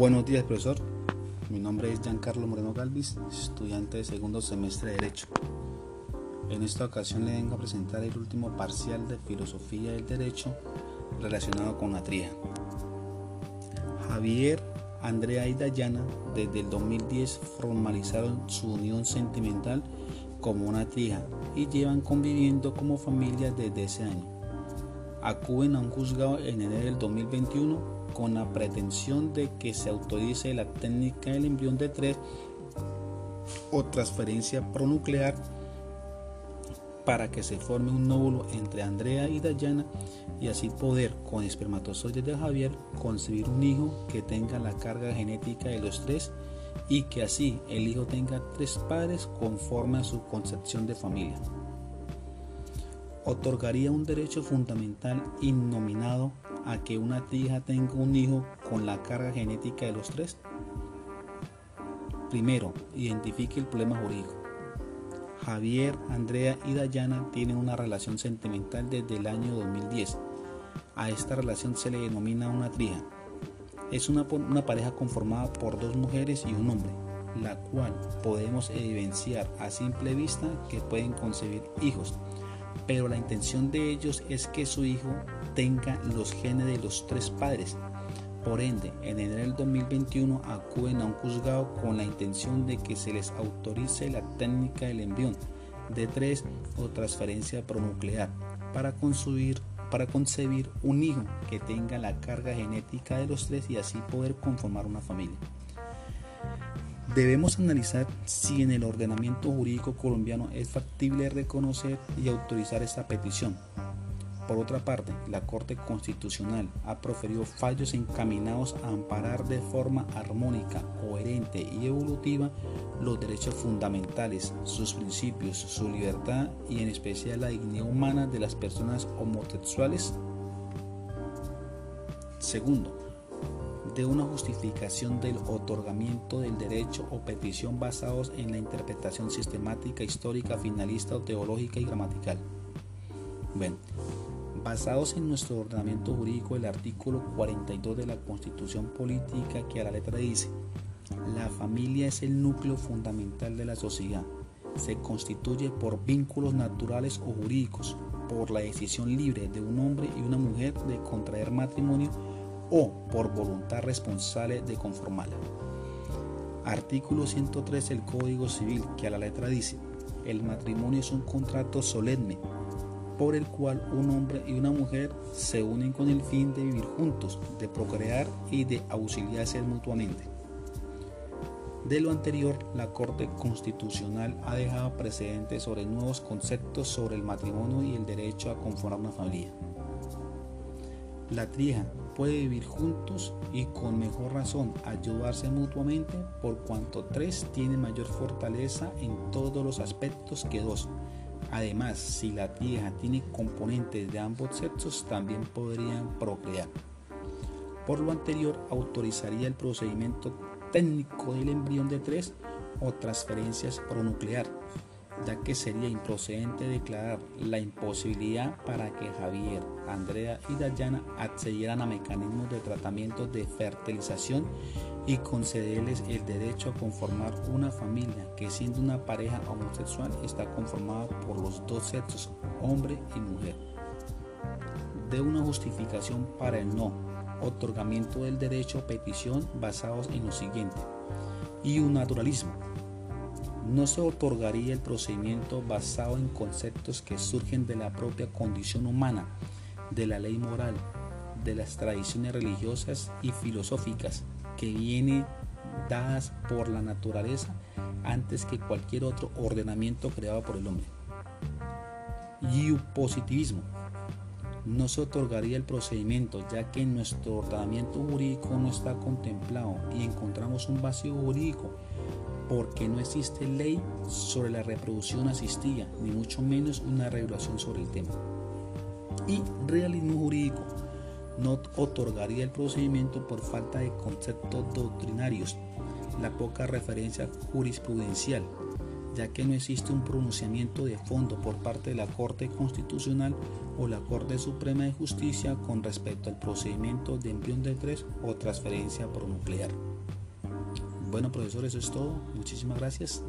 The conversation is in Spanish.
Buenos días, profesor. Mi nombre es Giancarlo Moreno Galvis, estudiante de segundo semestre de Derecho. En esta ocasión le vengo a presentar el último parcial de Filosofía del Derecho relacionado con la trija. Javier, Andrea y Dayana desde el 2010 formalizaron su unión sentimental como una trija y llevan conviviendo como familia desde ese año. Acuden a un juzgado en enero del 2021 con la pretensión de que se autorice la técnica del embrión de tres o transferencia pronuclear para que se forme un nódulo entre Andrea y Dayana y así poder con espermatozoides de Javier concebir un hijo que tenga la carga genética de los tres y que así el hijo tenga tres padres conforme a su concepción de familia. Otorgaría un derecho fundamental innominado a que una tía tenga un hijo con la carga genética de los tres? Primero, identifique el problema jurídico. Javier, Andrea y Dayana tienen una relación sentimental desde el año 2010. A esta relación se le denomina una trija. Es una, una pareja conformada por dos mujeres y un hombre, la cual podemos evidenciar a simple vista que pueden concebir hijos pero la intención de ellos es que su hijo tenga los genes de los tres padres. Por ende, en enero del 2021 acuden a un juzgado con la intención de que se les autorice la técnica del embrión de tres o transferencia pronuclear para concebir un hijo que tenga la carga genética de los tres y así poder conformar una familia. Debemos analizar si en el ordenamiento jurídico colombiano es factible reconocer y autorizar esta petición. Por otra parte, la Corte Constitucional ha proferido fallos encaminados a amparar de forma armónica, coherente y evolutiva los derechos fundamentales, sus principios, su libertad y en especial la dignidad humana de las personas homosexuales. Segundo, de una justificación del otorgamiento del derecho o petición basados en la interpretación sistemática, histórica, finalista teológica y gramatical. Bueno, basados en nuestro ordenamiento jurídico, el artículo 42 de la Constitución Política que a la letra dice, la familia es el núcleo fundamental de la sociedad. Se constituye por vínculos naturales o jurídicos, por la decisión libre de un hombre y una mujer de contraer matrimonio o por voluntad responsable de conformarla. Artículo 103 del Código Civil que a la letra dice, el matrimonio es un contrato solemne por el cual un hombre y una mujer se unen con el fin de vivir juntos, de procrear y de auxiliarse mutuamente. De lo anterior, la Corte Constitucional ha dejado precedentes sobre nuevos conceptos sobre el matrimonio y el derecho a conformar una familia. La trija puede vivir juntos y con mejor razón ayudarse mutuamente por cuanto tres tiene mayor fortaleza en todos los aspectos que dos. Además, si la trija tiene componentes de ambos sexos, también podrían procrear. Por lo anterior, autorizaría el procedimiento técnico del embrión de tres o transferencias pronuclear ya que sería improcedente declarar la imposibilidad para que Javier, Andrea y Dayana accedieran a mecanismos de tratamiento de fertilización y concederles el derecho a conformar una familia que siendo una pareja homosexual está conformada por los dos sexos, hombre y mujer. De una justificación para el no otorgamiento del derecho a petición basados en lo siguiente y un naturalismo no se otorgaría el procedimiento basado en conceptos que surgen de la propia condición humana, de la ley moral, de las tradiciones religiosas y filosóficas que vienen dadas por la naturaleza antes que cualquier otro ordenamiento creado por el hombre. Y positivismo. No se otorgaría el procedimiento ya que en nuestro ordenamiento jurídico no está contemplado y encontramos un vacío jurídico porque no existe ley sobre la reproducción asistida, ni mucho menos una regulación sobre el tema. Y realismo jurídico no otorgaría el procedimiento por falta de conceptos doctrinarios, la poca referencia jurisprudencial ya que no existe un pronunciamiento de fondo por parte de la Corte Constitucional o la Corte Suprema de Justicia con respecto al procedimiento de embrión de 3 o transferencia pronuclear. Bueno, profesor, eso es todo. Muchísimas gracias.